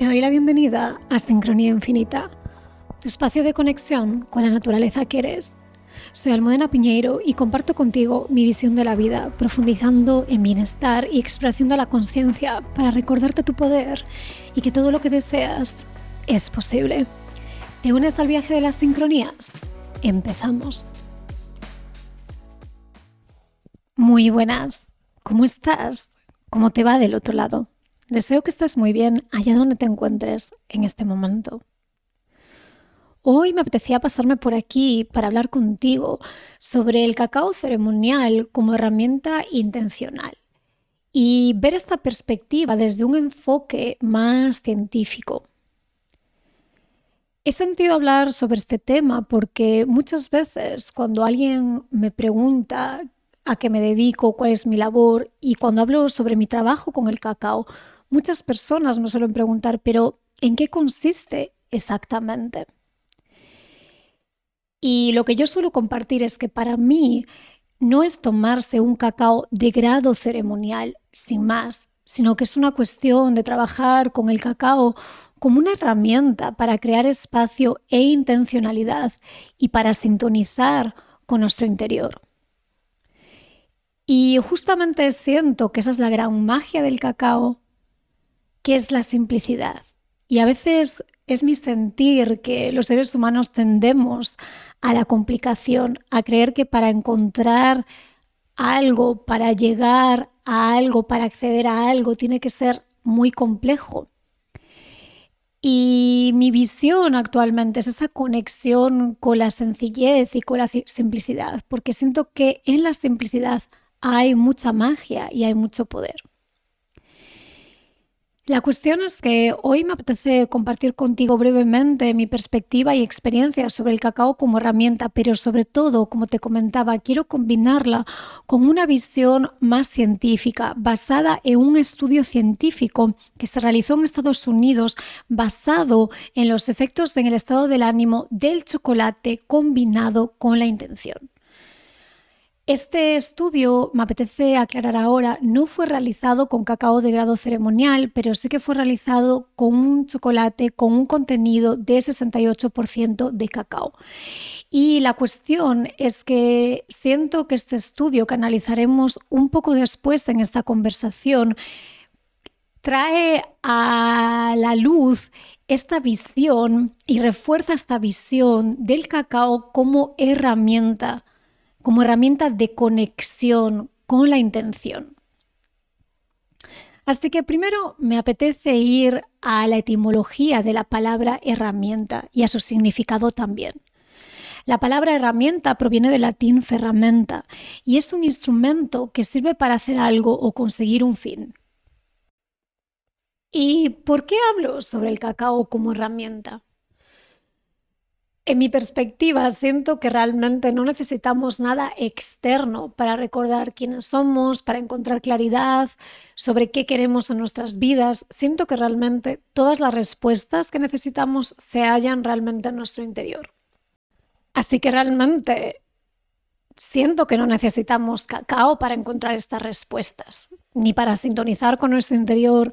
Te doy la bienvenida a Sincronía Infinita, tu espacio de conexión con la naturaleza que eres. Soy Almudena Piñeiro y comparto contigo mi visión de la vida, profundizando en bienestar y de la conciencia para recordarte tu poder y que todo lo que deseas es posible. ¿Te unes al viaje de las sincronías? Empezamos. Muy buenas. ¿Cómo estás? ¿Cómo te va del otro lado? Deseo que estés muy bien allá donde te encuentres en este momento. Hoy me apetecía pasarme por aquí para hablar contigo sobre el cacao ceremonial como herramienta intencional y ver esta perspectiva desde un enfoque más científico. He sentido hablar sobre este tema porque muchas veces cuando alguien me pregunta a qué me dedico, cuál es mi labor y cuando hablo sobre mi trabajo con el cacao, Muchas personas me suelen preguntar, pero ¿en qué consiste exactamente? Y lo que yo suelo compartir es que para mí no es tomarse un cacao de grado ceremonial sin más, sino que es una cuestión de trabajar con el cacao como una herramienta para crear espacio e intencionalidad y para sintonizar con nuestro interior. Y justamente siento que esa es la gran magia del cacao, qué es la simplicidad. Y a veces es mi sentir que los seres humanos tendemos a la complicación, a creer que para encontrar algo, para llegar a algo, para acceder a algo, tiene que ser muy complejo. Y mi visión actualmente es esa conexión con la sencillez y con la simplicidad, porque siento que en la simplicidad hay mucha magia y hay mucho poder. La cuestión es que hoy me apetece compartir contigo brevemente mi perspectiva y experiencia sobre el cacao como herramienta, pero sobre todo, como te comentaba, quiero combinarla con una visión más científica, basada en un estudio científico que se realizó en Estados Unidos, basado en los efectos en el estado del ánimo del chocolate combinado con la intención. Este estudio, me apetece aclarar ahora, no fue realizado con cacao de grado ceremonial, pero sí que fue realizado con un chocolate con un contenido de 68% de cacao. Y la cuestión es que siento que este estudio que analizaremos un poco después en esta conversación trae a la luz esta visión y refuerza esta visión del cacao como herramienta como herramienta de conexión con la intención. Así que primero me apetece ir a la etimología de la palabra herramienta y a su significado también. La palabra herramienta proviene del latín ferramenta y es un instrumento que sirve para hacer algo o conseguir un fin. ¿Y por qué hablo sobre el cacao como herramienta? En mi perspectiva, siento que realmente no necesitamos nada externo para recordar quiénes somos, para encontrar claridad sobre qué queremos en nuestras vidas. Siento que realmente todas las respuestas que necesitamos se hallan realmente en nuestro interior. Así que realmente siento que no necesitamos cacao para encontrar estas respuestas, ni para sintonizar con nuestro interior,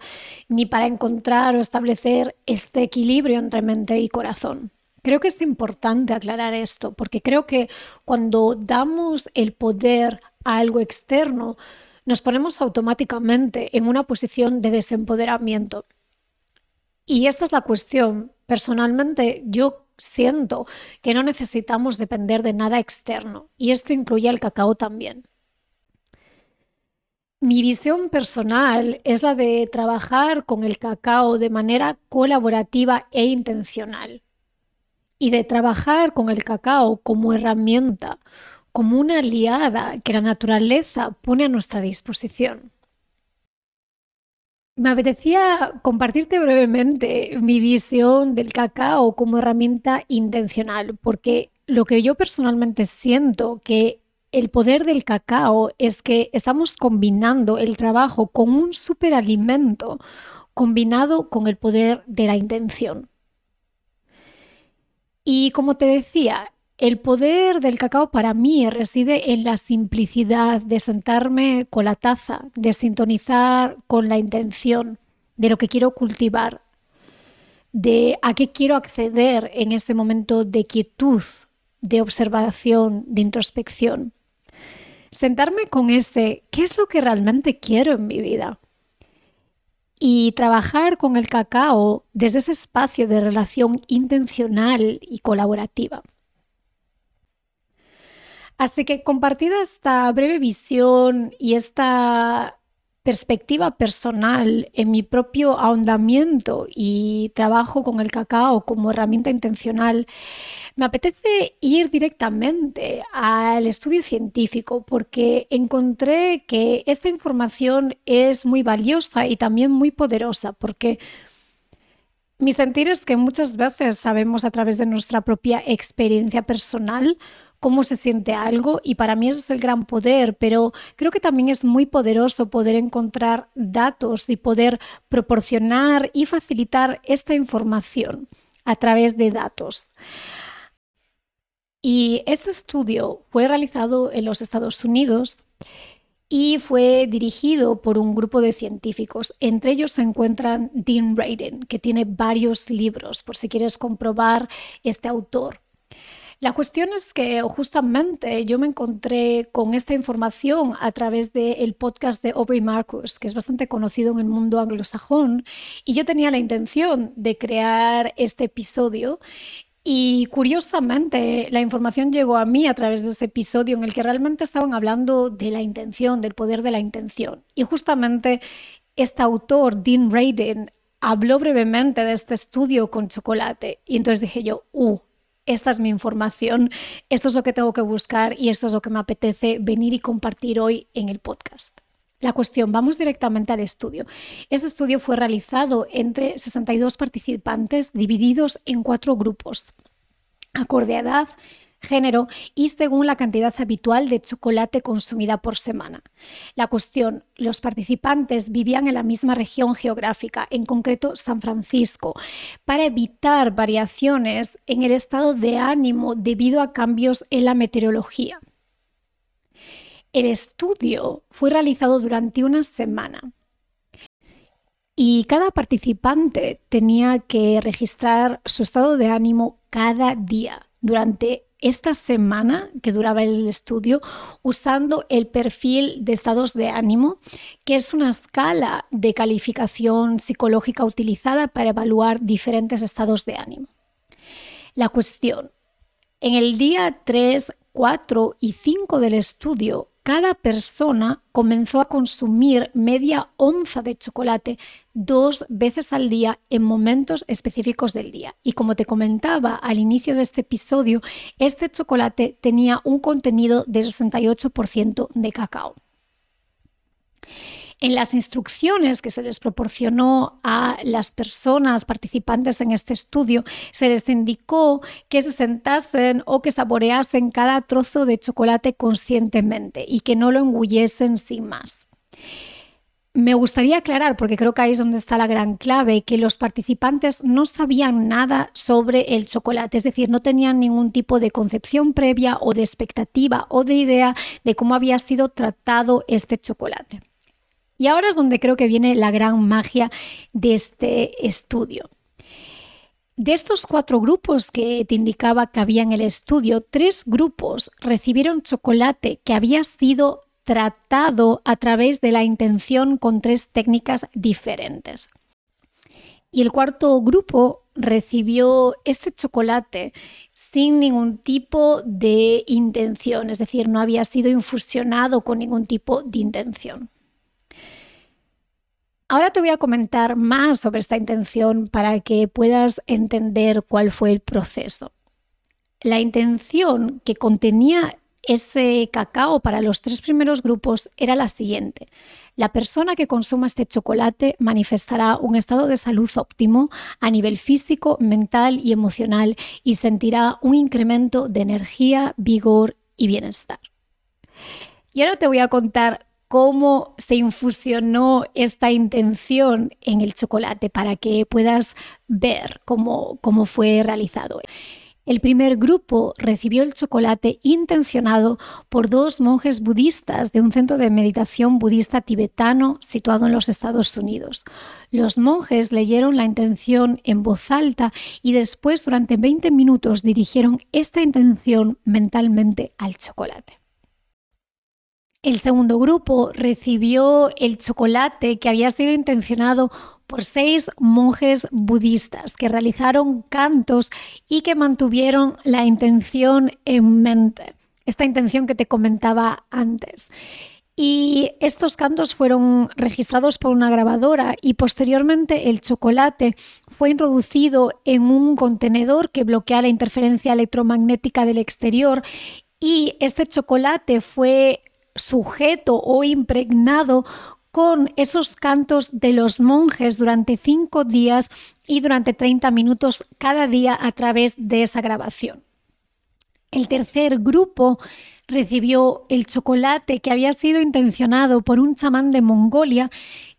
ni para encontrar o establecer este equilibrio entre mente y corazón. Creo que es importante aclarar esto, porque creo que cuando damos el poder a algo externo, nos ponemos automáticamente en una posición de desempoderamiento. Y esta es la cuestión. Personalmente, yo siento que no necesitamos depender de nada externo, y esto incluye el cacao también. Mi visión personal es la de trabajar con el cacao de manera colaborativa e intencional y de trabajar con el cacao como herramienta, como una aliada que la naturaleza pone a nuestra disposición. Me apetecía compartirte brevemente mi visión del cacao como herramienta intencional, porque lo que yo personalmente siento que el poder del cacao es que estamos combinando el trabajo con un superalimento combinado con el poder de la intención. Y como te decía, el poder del cacao para mí reside en la simplicidad de sentarme con la taza, de sintonizar con la intención de lo que quiero cultivar. de a qué quiero acceder en este momento de quietud, de observación, de introspección. Sentarme con ese, ¿qué es lo que realmente quiero en mi vida? Y trabajar con el cacao desde ese espacio de relación intencional y colaborativa. Así que compartida esta breve visión y esta perspectiva personal en mi propio ahondamiento y trabajo con el cacao como herramienta intencional, me apetece ir directamente al estudio científico porque encontré que esta información es muy valiosa y también muy poderosa porque mi sentir es que muchas veces sabemos a través de nuestra propia experiencia personal cómo se siente algo y para mí ese es el gran poder, pero creo que también es muy poderoso poder encontrar datos y poder proporcionar y facilitar esta información a través de datos. Y este estudio fue realizado en los Estados Unidos y fue dirigido por un grupo de científicos. Entre ellos se encuentran Dean Radin, que tiene varios libros, por si quieres comprobar este autor. La cuestión es que justamente yo me encontré con esta información a través del podcast de Aubrey Marcus, que es bastante conocido en el mundo anglosajón, y yo tenía la intención de crear este episodio y curiosamente, la información llegó a mí a través de ese episodio en el que realmente estaban hablando de la intención, del poder de la intención. Y justamente este autor, Dean Radin, habló brevemente de este estudio con chocolate. Y entonces dije yo, uh, esta es mi información, esto es lo que tengo que buscar y esto es lo que me apetece venir y compartir hoy en el podcast. La cuestión, vamos directamente al estudio. Este estudio fue realizado entre 62 participantes divididos en cuatro grupos, acorde a edad, género y según la cantidad habitual de chocolate consumida por semana. La cuestión, los participantes vivían en la misma región geográfica, en concreto San Francisco, para evitar variaciones en el estado de ánimo debido a cambios en la meteorología. El estudio fue realizado durante una semana y cada participante tenía que registrar su estado de ánimo cada día durante esta semana que duraba el estudio usando el perfil de estados de ánimo, que es una escala de calificación psicológica utilizada para evaluar diferentes estados de ánimo. La cuestión, en el día 3, 4 y 5 del estudio, cada persona comenzó a consumir media onza de chocolate dos veces al día en momentos específicos del día. Y como te comentaba al inicio de este episodio, este chocolate tenía un contenido de 68% de cacao. En las instrucciones que se les proporcionó a las personas participantes en este estudio, se les indicó que se sentasen o que saboreasen cada trozo de chocolate conscientemente y que no lo engullesen sin más. Me gustaría aclarar, porque creo que ahí es donde está la gran clave, que los participantes no sabían nada sobre el chocolate, es decir, no tenían ningún tipo de concepción previa o de expectativa o de idea de cómo había sido tratado este chocolate. Y ahora es donde creo que viene la gran magia de este estudio. De estos cuatro grupos que te indicaba que había en el estudio, tres grupos recibieron chocolate que había sido tratado a través de la intención con tres técnicas diferentes. Y el cuarto grupo recibió este chocolate sin ningún tipo de intención, es decir, no había sido infusionado con ningún tipo de intención. Ahora te voy a comentar más sobre esta intención para que puedas entender cuál fue el proceso. La intención que contenía ese cacao para los tres primeros grupos era la siguiente. La persona que consuma este chocolate manifestará un estado de salud óptimo a nivel físico, mental y emocional y sentirá un incremento de energía, vigor y bienestar. Y ahora te voy a contar cómo se infusionó esta intención en el chocolate para que puedas ver cómo, cómo fue realizado. El primer grupo recibió el chocolate intencionado por dos monjes budistas de un centro de meditación budista tibetano situado en los Estados Unidos. Los monjes leyeron la intención en voz alta y después durante 20 minutos dirigieron esta intención mentalmente al chocolate. El segundo grupo recibió el chocolate que había sido intencionado por seis monjes budistas que realizaron cantos y que mantuvieron la intención en mente, esta intención que te comentaba antes. Y estos cantos fueron registrados por una grabadora y posteriormente el chocolate fue introducido en un contenedor que bloquea la interferencia electromagnética del exterior y este chocolate fue sujeto o impregnado con esos cantos de los monjes durante cinco días y durante 30 minutos cada día a través de esa grabación. El tercer grupo recibió el chocolate que había sido intencionado por un chamán de Mongolia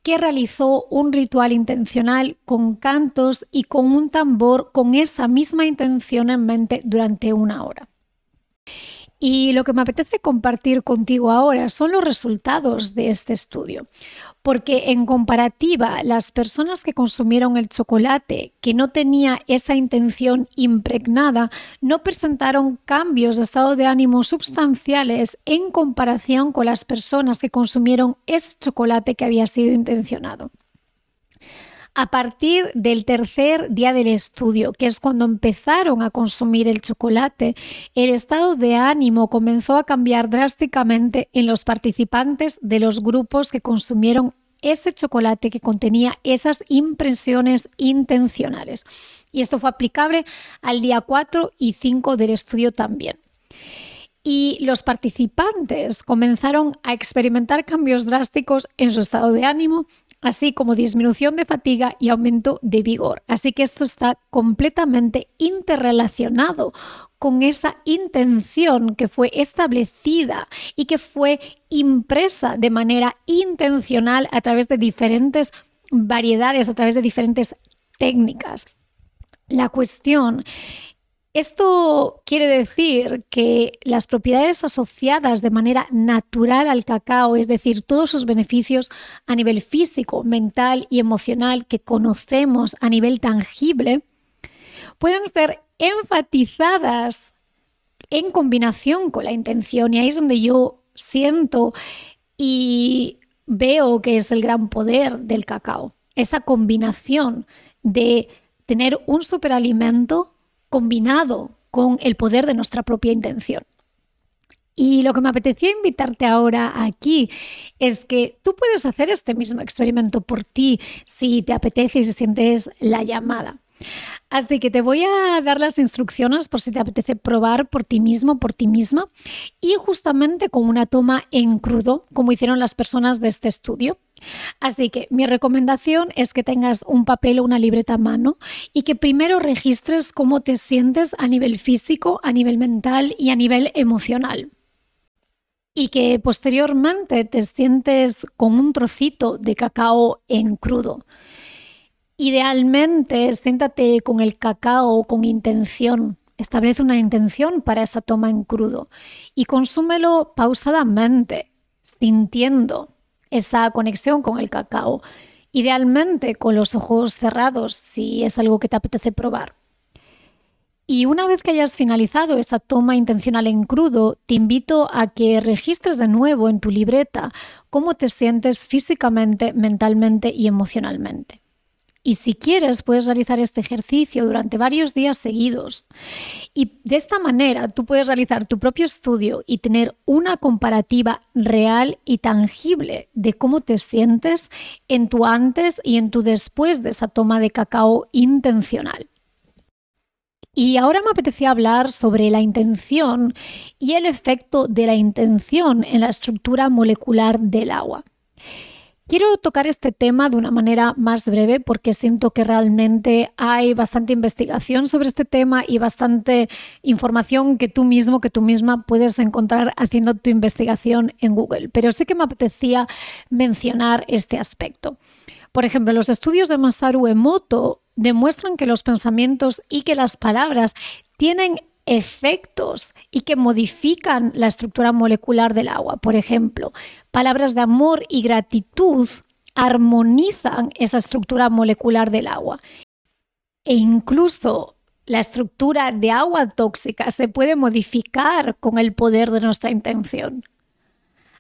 que realizó un ritual intencional con cantos y con un tambor con esa misma intención en mente durante una hora. Y lo que me apetece compartir contigo ahora son los resultados de este estudio, porque en comparativa las personas que consumieron el chocolate que no tenía esa intención impregnada no presentaron cambios de estado de ánimo sustanciales en comparación con las personas que consumieron ese chocolate que había sido intencionado a partir del tercer día del estudio, que es cuando empezaron a consumir el chocolate, el estado de ánimo comenzó a cambiar drásticamente en los participantes de los grupos que consumieron ese chocolate que contenía esas impresiones intencionales. Y esto fue aplicable al día 4 y 5 del estudio también. Y los participantes comenzaron a experimentar cambios drásticos en su estado de ánimo, así como disminución de fatiga y aumento de vigor. Así que esto está completamente interrelacionado con esa intención que fue establecida y que fue impresa de manera intencional a través de diferentes variedades, a través de diferentes técnicas. La cuestión esto quiere decir que las propiedades asociadas de manera natural al cacao, es decir, todos sus beneficios a nivel físico, mental y emocional que conocemos a nivel tangible, pueden ser enfatizadas en combinación con la intención. Y ahí es donde yo siento y veo que es el gran poder del cacao. Esa combinación de tener un superalimento combinado con el poder de nuestra propia intención. Y lo que me apetecía invitarte ahora aquí es que tú puedes hacer este mismo experimento por ti si te apetece y si sientes la llamada. Así que te voy a dar las instrucciones por si te apetece probar por ti mismo, por ti misma, y justamente con una toma en crudo, como hicieron las personas de este estudio. Así que mi recomendación es que tengas un papel o una libreta a mano y que primero registres cómo te sientes a nivel físico, a nivel mental y a nivel emocional. Y que posteriormente te sientes con un trocito de cacao en crudo. Idealmente, siéntate con el cacao con intención. Establece una intención para esa toma en crudo y consúmelo pausadamente, sintiendo esa conexión con el cacao. Idealmente con los ojos cerrados, si es algo que te apetece probar. Y una vez que hayas finalizado esa toma intencional en crudo, te invito a que registres de nuevo en tu libreta cómo te sientes físicamente, mentalmente y emocionalmente. Y si quieres, puedes realizar este ejercicio durante varios días seguidos. Y de esta manera tú puedes realizar tu propio estudio y tener una comparativa real y tangible de cómo te sientes en tu antes y en tu después de esa toma de cacao intencional. Y ahora me apetecía hablar sobre la intención y el efecto de la intención en la estructura molecular del agua. Quiero tocar este tema de una manera más breve porque siento que realmente hay bastante investigación sobre este tema y bastante información que tú mismo, que tú misma puedes encontrar haciendo tu investigación en Google. Pero sé que me apetecía mencionar este aspecto. Por ejemplo, los estudios de Masaru Emoto demuestran que los pensamientos y que las palabras tienen efectos y que modifican la estructura molecular del agua. Por ejemplo, palabras de amor y gratitud armonizan esa estructura molecular del agua. E incluso la estructura de agua tóxica se puede modificar con el poder de nuestra intención.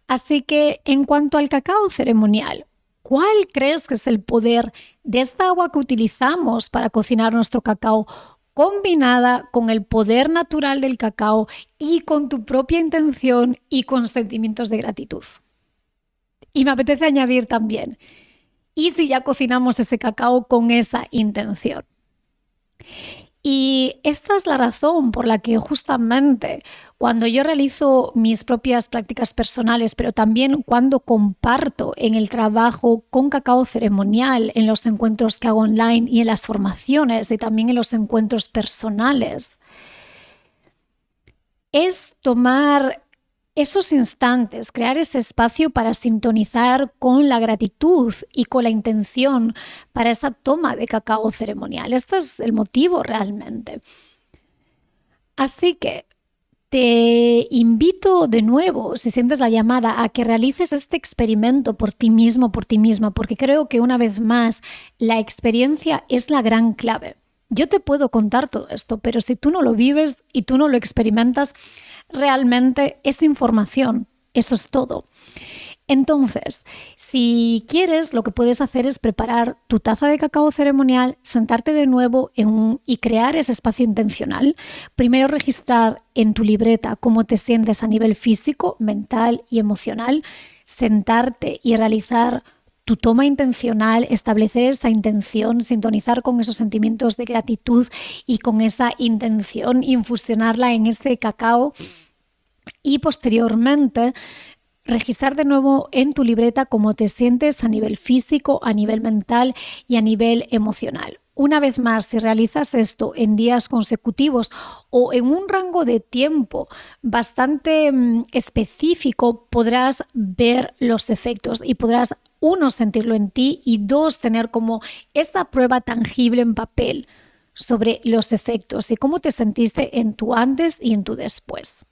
Así que en cuanto al cacao ceremonial, ¿cuál crees que es el poder de esta agua que utilizamos para cocinar nuestro cacao combinada con el poder natural del cacao y con tu propia intención y con sentimientos de gratitud. Y me apetece añadir también, ¿y si ya cocinamos ese cacao con esa intención? Y esta es la razón por la que justamente cuando yo realizo mis propias prácticas personales, pero también cuando comparto en el trabajo con cacao ceremonial, en los encuentros que hago online y en las formaciones y también en los encuentros personales, es tomar esos instantes, crear ese espacio para sintonizar con la gratitud y con la intención para esa toma de cacao ceremonial. Este es el motivo realmente. Así que te invito de nuevo, si sientes la llamada, a que realices este experimento por ti mismo, por ti misma, porque creo que una vez más la experiencia es la gran clave. Yo te puedo contar todo esto, pero si tú no lo vives y tú no lo experimentas, realmente es información. Eso es todo. Entonces, si quieres, lo que puedes hacer es preparar tu taza de cacao ceremonial, sentarte de nuevo y crear ese espacio intencional. Primero registrar en tu libreta cómo te sientes a nivel físico, mental y emocional. Sentarte y realizar tu toma intencional, establecer esa intención, sintonizar con esos sentimientos de gratitud y con esa intención, infusionarla en este cacao y posteriormente registrar de nuevo en tu libreta cómo te sientes a nivel físico, a nivel mental y a nivel emocional. Una vez más, si realizas esto en días consecutivos o en un rango de tiempo bastante mm, específico, podrás ver los efectos y podrás, uno, sentirlo en ti y dos, tener como esa prueba tangible en papel sobre los efectos y cómo te sentiste en tu antes y en tu después.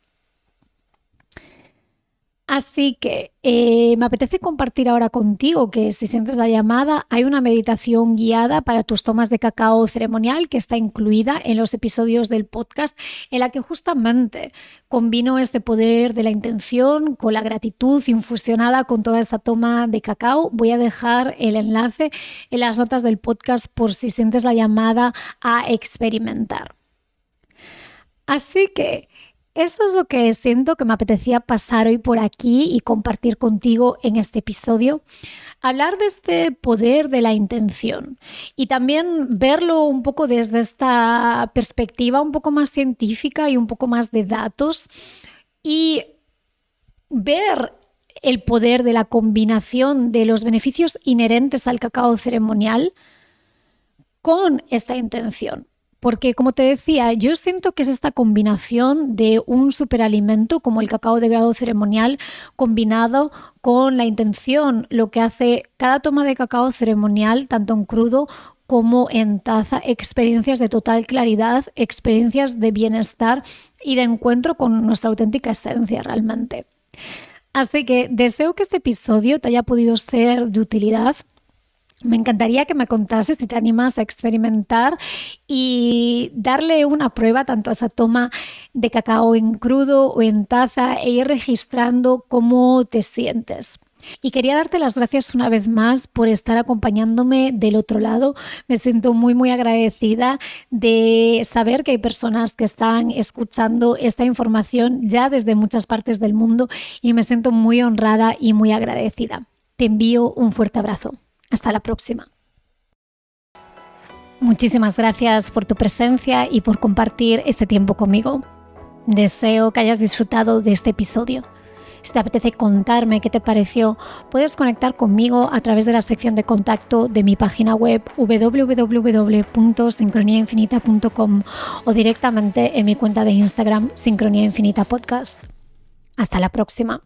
Así que eh, me apetece compartir ahora contigo que si sientes la llamada, hay una meditación guiada para tus tomas de cacao ceremonial que está incluida en los episodios del podcast, en la que justamente combino este poder de la intención con la gratitud infusionada con toda esa toma de cacao. Voy a dejar el enlace en las notas del podcast por si sientes la llamada a experimentar. Así que eso es lo que siento que me apetecía pasar hoy por aquí y compartir contigo en este episodio. Hablar de este poder de la intención y también verlo un poco desde esta perspectiva un poco más científica y un poco más de datos y ver el poder de la combinación de los beneficios inherentes al cacao ceremonial con esta intención. Porque, como te decía, yo siento que es esta combinación de un superalimento como el cacao de grado ceremonial combinado con la intención, lo que hace cada toma de cacao ceremonial, tanto en crudo como en taza, experiencias de total claridad, experiencias de bienestar y de encuentro con nuestra auténtica esencia realmente. Así que deseo que este episodio te haya podido ser de utilidad me encantaría que me contases si te animas a experimentar y darle una prueba tanto a esa toma de cacao en crudo o en taza e ir registrando cómo te sientes. Y quería darte las gracias una vez más por estar acompañándome del otro lado. Me siento muy, muy agradecida de saber que hay personas que están escuchando esta información ya desde muchas partes del mundo y me siento muy honrada y muy agradecida. Te envío un fuerte abrazo. Hasta la próxima. Muchísimas gracias por tu presencia y por compartir este tiempo conmigo. Deseo que hayas disfrutado de este episodio. Si te apetece contarme qué te pareció, puedes conectar conmigo a través de la sección de contacto de mi página web www.sincroniainfinita.com o directamente en mi cuenta de Instagram Sincronía Infinita Podcast. Hasta la próxima.